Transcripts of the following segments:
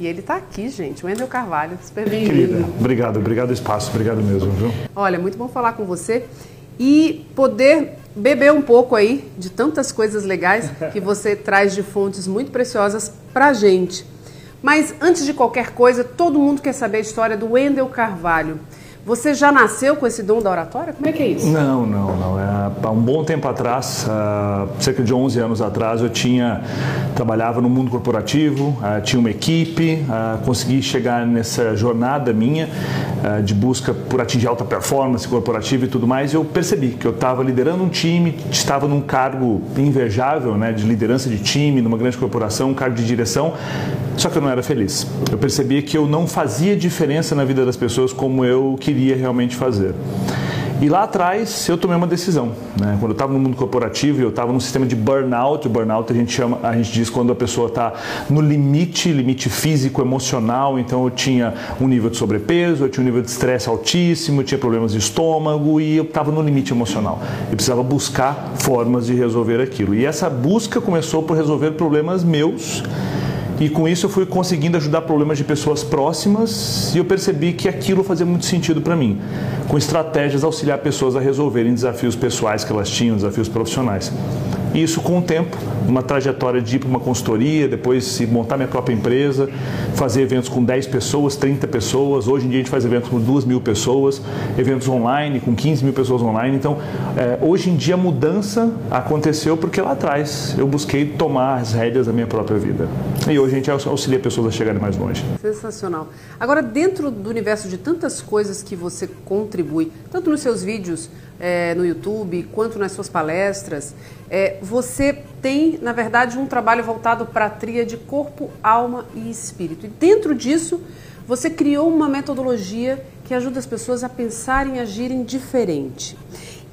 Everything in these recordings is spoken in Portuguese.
E ele está aqui, gente, o Wendel Carvalho, super bem-vindo. Obrigado, obrigado espaço, obrigado mesmo, viu? Olha, muito bom falar com você e poder beber um pouco aí de tantas coisas legais que você traz de fontes muito preciosas pra gente. Mas antes de qualquer coisa, todo mundo quer saber a história do Wendel Carvalho. Você já nasceu com esse dom da oratória? Como é que é isso? Não, não, não. É, há um bom tempo atrás, cerca de 11 anos atrás, eu tinha trabalhava no mundo corporativo, tinha uma equipe, consegui chegar nessa jornada minha de busca por atingir alta performance corporativa e tudo mais. Eu percebi que eu estava liderando um time, estava num cargo invejável, né, de liderança de time, numa grande corporação, um cargo de direção, só que eu não era feliz. Eu percebi que eu não fazia diferença na vida das pessoas como eu queria realmente fazer. E lá atrás eu tomei uma decisão. Né? Quando eu estava no mundo corporativo, eu estava num sistema de burnout. O burnout a gente chama, a gente diz quando a pessoa está no limite, limite físico, emocional. Então eu tinha um nível de sobrepeso, eu tinha um nível de estresse altíssimo, eu tinha problemas de estômago e eu estava no limite emocional. Eu precisava buscar formas de resolver aquilo. E essa busca começou por resolver problemas meus e com isso eu fui conseguindo ajudar problemas de pessoas próximas e eu percebi que aquilo fazia muito sentido para mim, com estratégias auxiliar pessoas a resolverem desafios pessoais que elas tinham, desafios profissionais. E isso com o tempo, uma trajetória de ir para uma consultoria, depois montar minha própria empresa, fazer eventos com 10 pessoas, 30 pessoas. Hoje em dia a gente faz eventos com 2 mil pessoas, eventos online com 15 mil pessoas online. Então, é, hoje em dia a mudança aconteceu porque lá atrás eu busquei tomar as rédeas da minha própria vida. E hoje a gente auxilia pessoas a chegarem mais longe. Sensacional. Agora, dentro do universo de tantas coisas que você contribui, tanto nos seus vídeos, é, no YouTube, quanto nas suas palestras, é, você tem, na verdade, um trabalho voltado para a tria de corpo, alma e espírito. E dentro disso, você criou uma metodologia que ajuda as pessoas a pensarem e agirem diferente.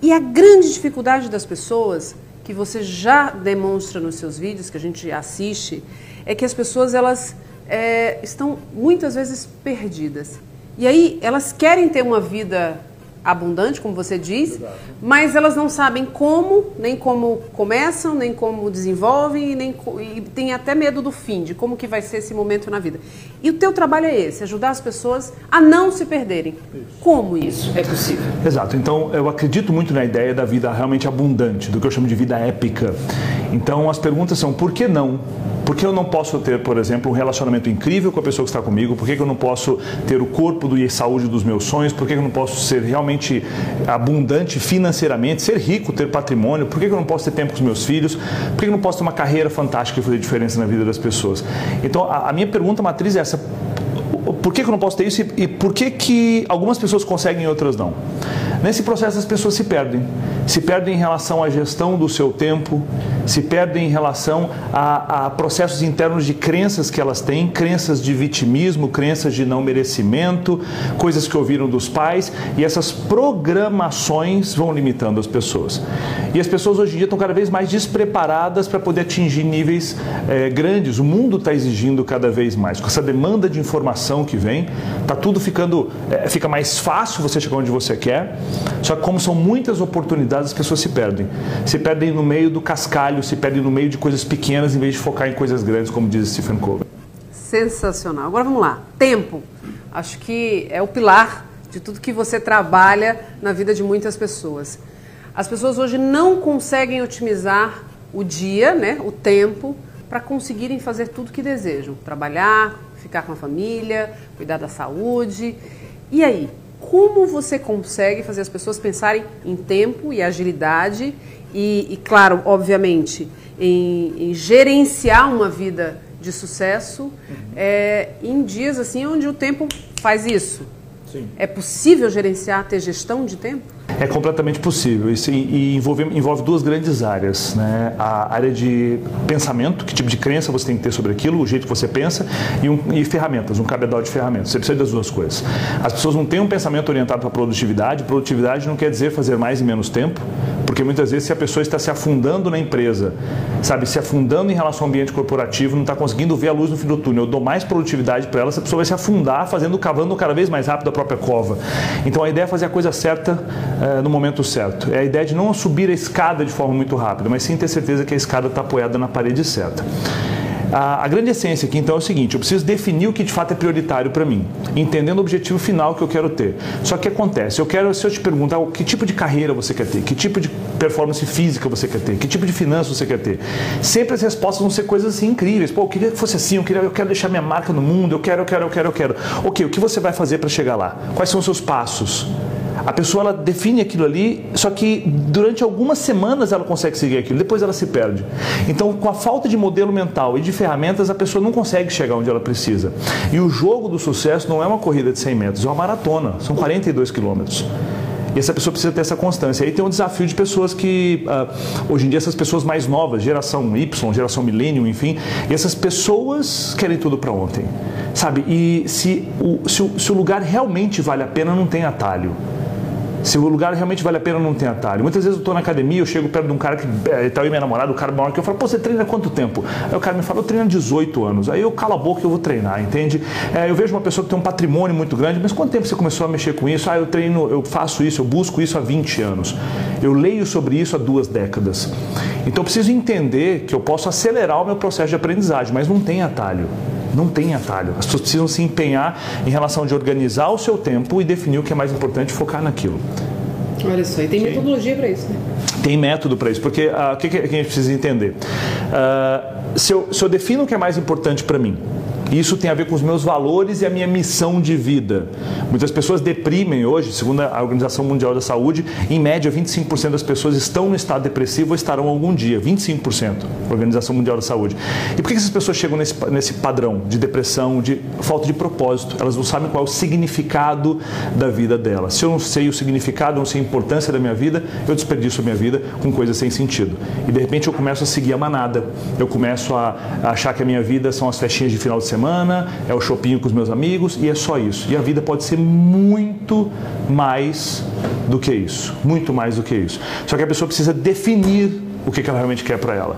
E a grande dificuldade das pessoas, que você já demonstra nos seus vídeos, que a gente assiste, é que as pessoas elas é, estão muitas vezes perdidas. E aí elas querem ter uma vida abundante, como você diz, Exato. mas elas não sabem como, nem como começam, nem como desenvolvem, e, nem, e tem até medo do fim, de como que vai ser esse momento na vida. E o teu trabalho é esse, ajudar as pessoas a não se perderem. Isso. Como isso é possível? Exato. Então, eu acredito muito na ideia da vida realmente abundante, do que eu chamo de vida épica. Então, as perguntas são, por que não? Por que eu não posso ter, por exemplo, um relacionamento incrível com a pessoa que está comigo? Por que eu não posso ter o corpo e a saúde dos meus sonhos? Por que eu não posso ser realmente abundante financeiramente, ser rico, ter patrimônio? Por que eu não posso ter tempo com os meus filhos? Por que eu não posso ter uma carreira fantástica e fazer diferença na vida das pessoas? Então, a, minha pergunta matriz é essa por que, que eu não posso ter isso e, e por que, que algumas pessoas conseguem e outras não? Nesse processo as pessoas se perdem. Se perdem em relação à gestão do seu tempo, se perdem em relação a, a, processos internos de crenças que elas têm, crenças de vitimismo, crenças de não merecimento, coisas que ouviram dos pais, e essas programações vão limitando as pessoas. E as pessoas hoje em dia estão cada vez mais despreparadas para poder atingir níveis é, grandes. O mundo está exigindo cada vez mais. Com essa demanda de informação que vem, está tudo ficando, é, fica mais fácil você chegar onde você quer. Só que como são muitas oportunidades, as pessoas se perdem. Se perdem no meio do cascalho, se perdem no meio de coisas pequenas em vez de focar em coisas grandes, como diz Stephen Covey. Sensacional. Agora vamos lá. Tempo. Acho que é o pilar de tudo que você trabalha na vida de muitas pessoas. As pessoas hoje não conseguem otimizar o dia, né, o tempo, para conseguirem fazer tudo que desejam. Trabalhar, ficar com a família, cuidar da saúde. E aí, como você consegue fazer as pessoas pensarem em tempo e agilidade e, e claro, obviamente, em, em, gerenciar uma vida de sucesso uhum. é, em dias assim onde o tempo faz isso? Sim. É possível gerenciar, ter gestão de tempo? É completamente possível Isso, e, envolve, envolve duas grandes áreas. Né? A área de pensamento, que tipo de crença você tem que ter sobre aquilo, o jeito que você pensa, e, um, e ferramentas, um cabedal de ferramentas. Você precisa das duas coisas. As pessoas não têm um pensamento orientado para produtividade. Produtividade não quer dizer fazer mais em menos tempo, porque muitas vezes se a pessoa está se afundando na empresa, sabe, se afundando em relação ao ambiente corporativo, não está conseguindo ver a luz no fim do túnel, eu dou mais produtividade para ela, essa pessoa vai se afundar fazendo, cavando cada vez mais rápido a própria cova. Então a ideia é fazer a coisa certa é, no momento certo. É a ideia de não subir a escada de forma muito rápida, mas sim ter certeza que a escada está apoiada na parede certa. A, a, grande essência aqui então é o seguinte: eu preciso definir o que de fato é prioritário para mim, entendendo o objetivo final que eu quero ter. Só que acontece, eu quero, se eu te perguntar que tipo de carreira você quer ter, que tipo de performance física você quer ter, que tipo de finanças você quer ter, sempre as respostas vão ser coisas assim incríveis. Pô, eu queria que fosse assim, eu, queria, eu quero deixar minha marca no mundo, eu quero, eu quero, eu quero, eu quero. Ok, o que você vai fazer para chegar lá? Quais são os seus passos? A pessoa ela define aquilo ali, só que durante algumas semanas ela consegue seguir aquilo, depois ela se perde. Então, com a falta de modelo mental e de ferramentas, a pessoa não consegue chegar onde ela precisa. E o jogo do sucesso não é uma corrida de 100 metros, é uma maratona, são 42 quilômetros. E essa pessoa precisa ter essa constância. Aí tem um desafio de pessoas que, uh, hoje em dia, essas pessoas mais novas, geração Y, geração milênio, enfim, e essas pessoas querem tudo para ontem. Sabe? E se o, se o, se o lugar realmente vale a pena, não tem atalho se o lugar realmente vale a pena não tem atalho. Muitas vezes eu estou na academia, eu chego perto de um cara que está aí minha namorada, o cara maior que eu falo, pô, você treina quanto tempo? Aí o cara me fala, eu treino há 18 anos. Aí eu calo a boca e eu vou treinar, entende? É, eu vejo uma pessoa que tem um patrimônio muito grande, mas quanto tempo você começou a mexer com isso? Ah, eu treino, eu faço isso, eu busco isso há 20 anos. Eu leio sobre isso há duas décadas. Então eu preciso entender que eu posso acelerar o meu processo de aprendizagem, mas não tem atalho. Não tem atalho. As pessoas precisam se empenhar em relação de organizar o seu tempo e definir o que é mais importante e focar naquilo. Olha só, e tem Sim. metodologia para isso, né? Tem método para isso, porque uh, o que, que, a gente precisa entender? Uh, se, eu, se eu defino o que é mais importante para mim, isso tem a ver com os meus valores e a minha missão de vida. Muitas pessoas deprimem hoje, segundo a Organização Mundial da Saúde, em média 25% das pessoas estão no estado depressivo ou estarão algum dia. 25%, Organização Mundial da Saúde. E por que essas pessoas chegam nesse, nesse padrão de depressão, de falta de propósito? Elas não sabem qual é o significado da vida delas. Se eu não sei o significado, não sei a importância da minha vida, eu desperdiço a minha vida com coisas sem sentido. E de repente eu começo a seguir a manada. Eu começo a, a achar que a minha vida são as festinhas de final de semana semana, é o shopping com os meus amigos e é só isso. E a vida pode ser muito mais do que isso, muito mais do que isso. Só que a pessoa precisa definir o que ela realmente quer para ela.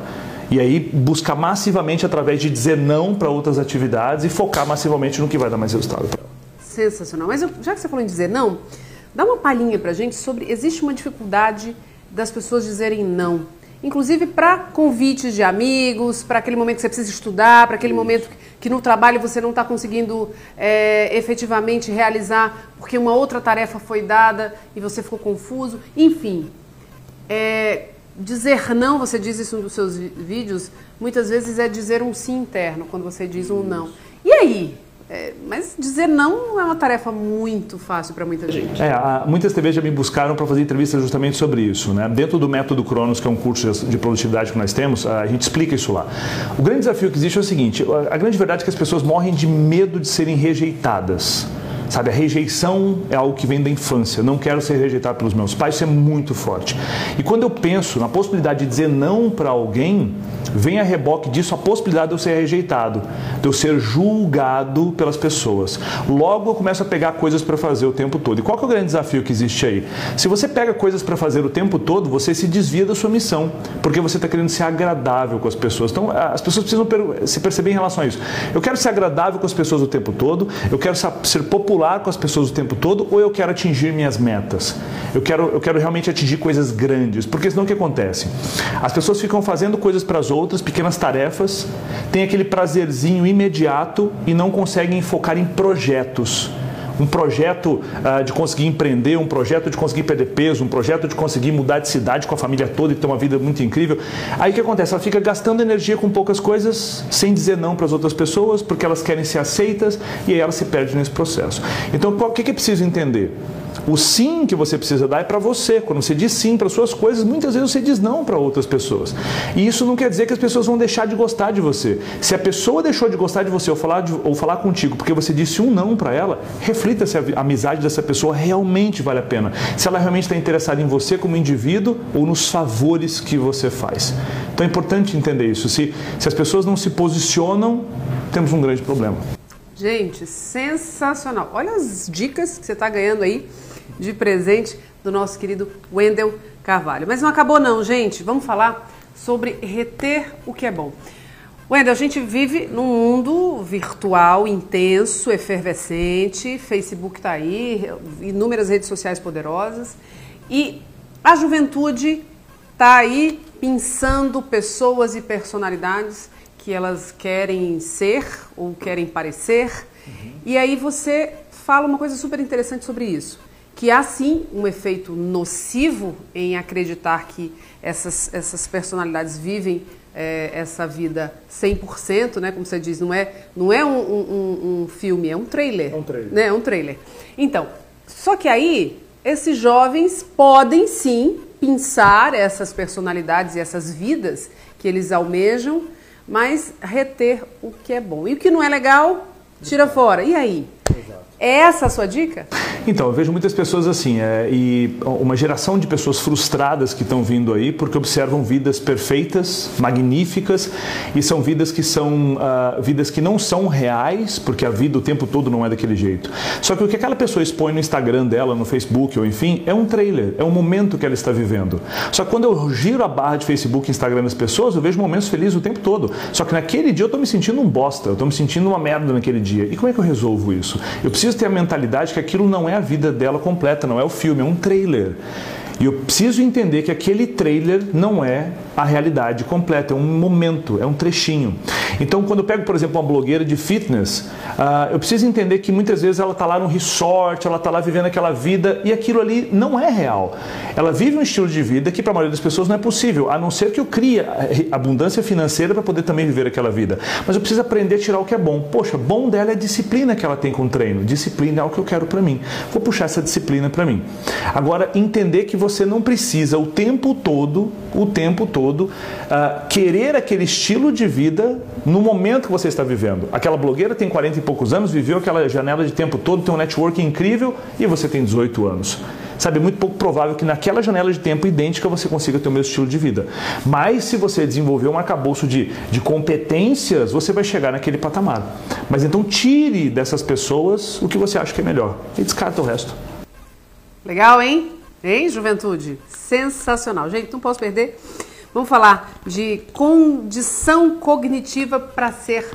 E aí buscar massivamente através de dizer não para outras atividades e focar massivamente no que vai dar mais resultado para ela. Sensacional. Mas eu, já que você falou em dizer não, dá uma palhinha para gente sobre existe uma dificuldade das pessoas dizerem não inclusive para convites de amigos, para aquele momento que você precisa estudar, para aquele momento que no trabalho você não está conseguindo é, efetivamente realizar porque uma outra tarefa foi dada e você ficou confuso. Enfim, é, dizer não, você diz isso nos seus vídeos, muitas vezes é dizer um sim interno quando você diz um não. E aí? É, mas dizer não é uma tarefa muito fácil para muita gente. É, muitas TVs já me buscaram para fazer entrevistas justamente sobre isso. Né? Dentro do método Cronos, que é um curso de produtividade que nós temos, a gente explica isso lá. O grande desafio que existe é o seguinte: a grande verdade é que as pessoas morrem de medo de serem rejeitadas. Sabe, a rejeição é algo que vem da infância. Não quero ser rejeitado pelos meus pais, isso é muito forte. E quando eu penso na possibilidade de dizer não para alguém, vem a reboque disso a possibilidade de eu ser rejeitado, de eu ser julgado pelas pessoas. Logo eu começo a pegar coisas para fazer o tempo todo. E qual é o grande desafio que existe aí? Se você pega coisas para fazer o tempo todo, você se desvia da sua missão, porque você está querendo ser agradável com as pessoas. Então as pessoas precisam se perceber em relação a isso. Eu quero ser agradável com as pessoas o tempo todo, eu quero ser popular com as pessoas o tempo todo ou eu quero atingir minhas metas? Eu quero, eu quero realmente atingir coisas grandes. Porque senão o que acontece? As pessoas ficam fazendo coisas para as outras, pequenas tarefas, tem aquele prazerzinho imediato e não conseguem focar em projetos um projeto uh, de conseguir empreender, um projeto de conseguir perder peso, um projeto de conseguir mudar de cidade com a família toda e ter uma vida muito incrível. Aí o que acontece? Ela fica gastando energia com poucas coisas, sem dizer não para as outras pessoas, porque elas querem ser aceitas e aí ela se perde nesse processo. Então, o que é preciso entender? O sim que você precisa dar é para você. Quando você diz sim para suas coisas, muitas vezes você diz não para outras pessoas. E isso não quer dizer que as pessoas vão deixar de gostar de você. Se a pessoa deixou de gostar de você ou falar, de, ou falar contigo porque você disse um não para ela, reflita se a amizade dessa pessoa realmente vale a pena. Se ela realmente está interessada em você como indivíduo ou nos favores que você faz. Então é importante entender isso. Se, se as pessoas não se posicionam, temos um grande problema. Gente, sensacional. Olha as dicas que você está ganhando aí de presente do nosso querido Wendel Carvalho. Mas não acabou não, gente. Vamos falar sobre reter o que é bom. Wendel, a gente vive num mundo virtual intenso, efervescente. Facebook está aí, inúmeras redes sociais poderosas. E a juventude está aí pensando pessoas e personalidades que elas querem ser ou querem parecer. Uhum. E aí você fala uma coisa super interessante sobre isso, que há sim um efeito nocivo em acreditar que essas, essas personalidades vivem é, essa vida 100%, né, como você diz, não é, não é um, um, um filme, é um trailer. É um trailer. Né, é um trailer. Então, só que aí, esses jovens podem sim pensar essas personalidades e essas vidas que eles almejam, mas reter o que é bom. E o que não é legal, tira fora. E aí? É essa a sua dica? Então, eu vejo muitas pessoas assim, é, e uma geração de pessoas frustradas que estão vindo aí porque observam vidas perfeitas, magníficas, e são vidas que são uh, vidas que não são reais, porque a vida o tempo todo não é daquele jeito. Só que o que aquela pessoa expõe no Instagram dela, no Facebook, ou enfim, é um trailer, é um momento que ela está vivendo. Só que quando eu giro a barra de Facebook e Instagram das pessoas, eu vejo momentos felizes o tempo todo. Só que naquele dia eu estou me sentindo um bosta, eu estou me sentindo uma merda naquele dia. E como é que eu resolvo isso? Eu preciso preciso ter a mentalidade que aquilo não é a vida dela completa, não é o filme, é um trailer. E eu preciso entender que aquele trailer não é a realidade completa, é um momento, é um trechinho. Então, quando eu pego, por exemplo, uma blogueira de fitness, uh, eu preciso entender que muitas vezes ela está lá no resort, ela está lá vivendo aquela vida e aquilo ali não é real. Ela vive um estilo de vida que para a maioria das pessoas não é possível, a não ser que eu crie abundância financeira para poder também viver aquela vida. Mas eu preciso aprender a tirar o que é bom. Poxa, bom dela é a disciplina que ela tem com o treino. Disciplina é o que eu quero para mim. Vou puxar essa disciplina para mim. Agora, entender que você não precisa o tempo todo, o tempo todo, uh, querer aquele estilo de vida no momento que você está vivendo. Aquela blogueira tem 40 e poucos anos, viveu aquela janela de tempo todo, tem um network incrível e você tem 18 anos. Sabe, é muito pouco provável que naquela janela de tempo idêntica você consiga ter o mesmo estilo de vida. Mas se você desenvolver um arcabouço de, de competências, você vai chegar naquele patamar. Mas então tire dessas pessoas o que você acha que é melhor e descarta o resto. Legal, hein? Hein, juventude? Sensacional. Gente, não posso perder. Vamos falar de condição cognitiva para ser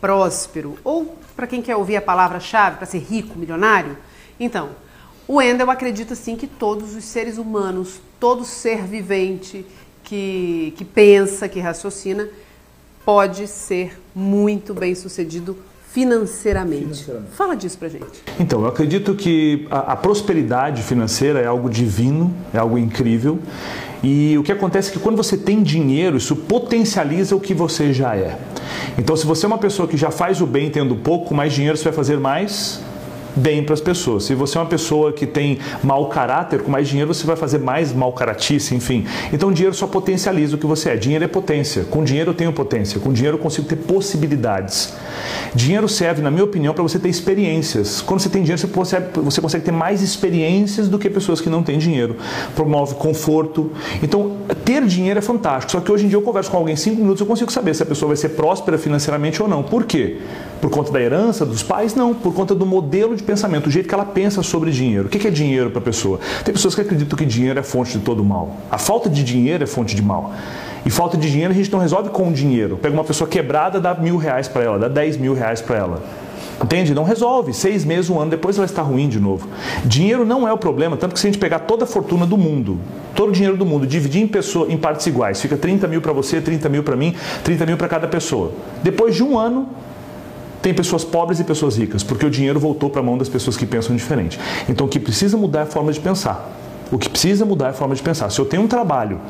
próspero. Ou, para quem quer ouvir a palavra-chave, para ser rico, milionário. Então, o Endel acredita sim que todos os seres humanos, todo ser vivente que, que pensa, que raciocina, pode ser muito bem sucedido financeiramente. financeiramente. Fala disso pra gente. Então, eu acredito que a, a, prosperidade financeira é algo divino, é algo incrível. E o que acontece é que quando você tem dinheiro, isso potencializa o que você já é. Então, se você é uma pessoa que já faz o bem tendo pouco, mais dinheiro você vai fazer mais bem para as pessoas. Se você é uma pessoa que tem mau caráter, com mais dinheiro você vai fazer mais mau caratice, enfim. Então, dinheiro só potencializa o que você é. Dinheiro é potência. Com dinheiro eu tenho potência. Com dinheiro eu consigo ter possibilidades. Dinheiro serve, na minha opinião, para você ter experiências. Quando você tem dinheiro, você consegue, você consegue ter mais experiências do que pessoas que não têm dinheiro. Promove conforto. Então, ter dinheiro é fantástico. Só que hoje em dia eu converso com alguém em cinco minutos eu consigo saber se a pessoa vai ser próspera financeiramente ou não. Por quê? Por conta da herança dos pais? Não. Por conta do modelo de pensamento, o jeito que ela pensa sobre dinheiro. O que é dinheiro para a pessoa? Tem pessoas que acreditam que dinheiro é fonte de todo mal. A falta de dinheiro é fonte de mal. E falta de dinheiro a gente não resolve com dinheiro. Pega uma pessoa quebrada, dá mil reais para ela, dá dez mil reais para ela. Entende? Não resolve. Seis meses, um ano depois ela está ruim de novo. Dinheiro não é o problema, tanto que se a gente pegar toda a fortuna do mundo, todo o dinheiro do mundo, dividir em, pessoa, em partes iguais, fica 30 mil para você, 30 mil para mim, 30 mil para cada pessoa. Depois de um ano, tem pessoas pobres e pessoas ricas, porque o dinheiro voltou para a mão das pessoas que pensam diferente. Então o que precisa mudar é a forma de pensar. O que precisa mudar é a forma de pensar. Se eu tenho um trabalho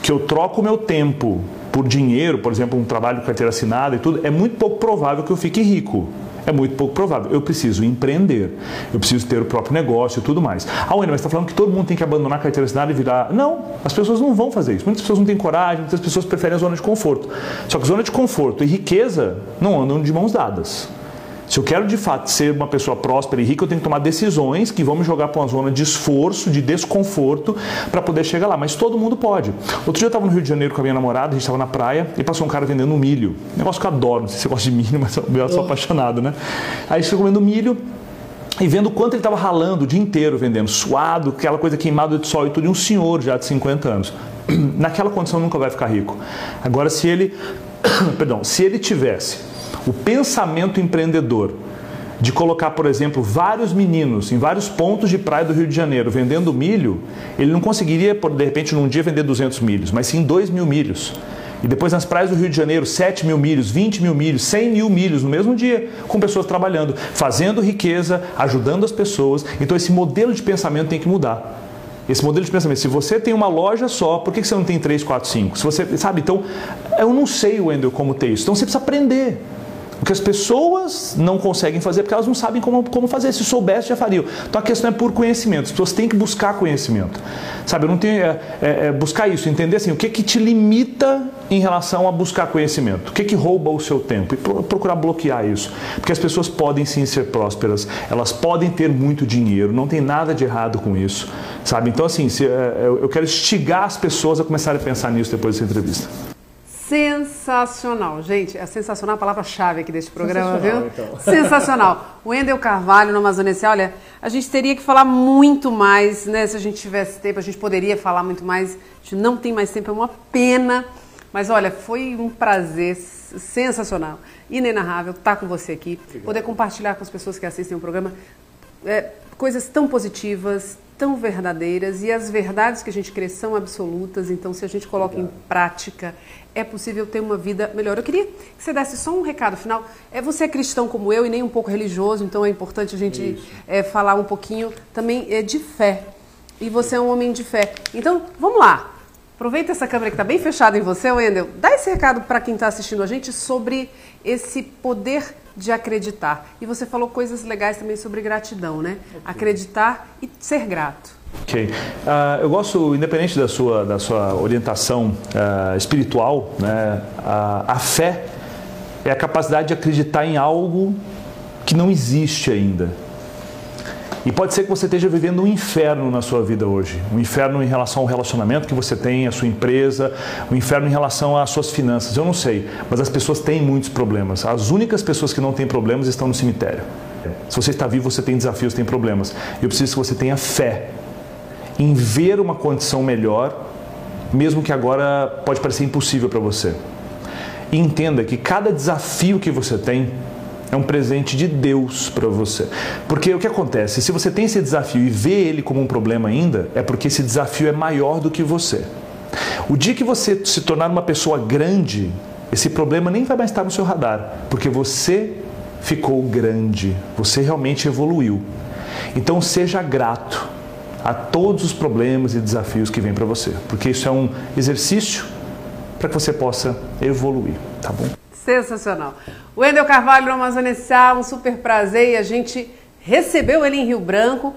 que eu troco o meu tempo por dinheiro, por exemplo, um trabalho com carteira assinada e tudo, é muito pouco provável que eu fique rico. É muito pouco provável. Eu preciso empreender, eu preciso ter o próprio negócio e tudo mais. Ah, Wendel, mas está falando que todo mundo tem que abandonar a carteira assinada e virar. Não, as pessoas não vão fazer isso. Muitas pessoas não têm coragem, muitas pessoas preferem a zona de conforto. Só que zona de conforto e riqueza não andam de mãos dadas. Se eu quero de fato ser uma pessoa próspera e rica, eu tenho que tomar decisões que vão me jogar para uma zona de esforço, de desconforto, para poder chegar lá. Mas todo mundo pode. Outro dia eu estava no Rio de Janeiro com a minha namorada, a gente estava na praia e passou um cara vendendo milho. Negócio que eu adoro, não sei se você gosta de milho, mas eu sou apaixonado, né? Aí chegou comendo milho e vendo o quanto ele estava ralando o dia inteiro vendendo, suado, aquela coisa queimada de sol e tudo, e um senhor já de 50 anos. Naquela condição nunca vai ficar rico. Agora, se ele, perdão, se ele tivesse o pensamento empreendedor de colocar, por exemplo, vários meninos em vários pontos de praia do Rio de Janeiro vendendo milho, ele não conseguiria, de repente, num dia vender 200 milhos, mas sim 2 mil milhos. E depois nas praias do Rio de Janeiro, 7 mil milhos, 20 mil milhos, 100 mil milhos no mesmo dia, com pessoas trabalhando, fazendo riqueza, ajudando as pessoas. Então esse modelo de pensamento tem que mudar. Esse modelo de pensamento, se você tem uma loja só, por que você não tem 3, 4, 5? Se você, sabe, então, eu não sei, Wendel, como ter isso. Então você precisa aprender. Que as pessoas não conseguem fazer porque elas não sabem como, como fazer. Se soubesse, já fariam. Então a questão é por conhecimento. As pessoas têm que buscar conhecimento. Sabe, eu não tenho. É, é, é buscar isso, entender assim, o que, que te limita em relação a buscar conhecimento? O que, que rouba o seu tempo? E procurar bloquear isso. Porque as pessoas podem sim ser prósperas, elas podem ter muito dinheiro, não tem nada de errado com isso. Sabe? Então, assim, se, é, eu quero instigar as pessoas a começarem a pensar nisso depois dessa entrevista. Sensacional, gente. É sensacional a palavra-chave aqui deste programa, viu? Então. Sensacional. O Endel Carvalho no Amazonense, olha, a gente teria que falar muito mais, né? Se a gente tivesse tempo, a gente poderia falar muito mais. A gente não tem mais tempo, é uma pena. Mas olha, foi um prazer sensacional, inenarrável estar com você aqui, Obrigado. poder compartilhar com as pessoas que assistem o programa é, coisas tão positivas, tão verdadeiras e as verdades que a gente crê são absolutas, então se a gente coloca em prática, é possível ter uma vida melhor. Eu queria que você desse só um recado final. É você é cristão como eu e nem um pouco religioso, então é importante a gente é, falar um pouquinho também é, de fé. E você é um homem de fé. Então, vamos lá. Aproveita essa câmera que está bem fechada em você, Wendel. Dá esse recado para quem está assistindo a gente sobre esse poder de acreditar. E você falou coisas legais também sobre gratidão, né? Okay. Acreditar e ser grato. Ok. Uh, eu gosto, independente da sua, da sua orientação uh, espiritual, né, a, a fé é a capacidade de acreditar em algo que não existe ainda. E pode ser que você esteja vivendo um inferno na sua vida hoje. Um inferno em relação ao relacionamento que você tem, a sua empresa, um inferno em relação às suas finanças. Eu não sei, mas as pessoas têm muitos problemas. As únicas pessoas que não têm problemas estão no cemitério. Se você está vivo, você tem desafios, tem problemas. Eu preciso que você tenha fé em ver uma condição melhor, mesmo que agora pode parecer impossível para você. E entenda que cada desafio que você tem é um presente de Deus para você. Porque o que acontece? Se você tem esse desafio e vê ele como um problema ainda, é porque esse desafio é maior do que você. O dia que você se tornar uma pessoa grande, esse problema nem vai mais estar no seu radar, porque você ficou grande, você realmente evoluiu. Então seja grato a todos os problemas e desafios que vêm para você, porque isso é um exercício para que você possa evoluir, tá bom? Sensacional. Wendel Carvalho Amazônia um super prazer e a gente recebeu ele em Rio Branco.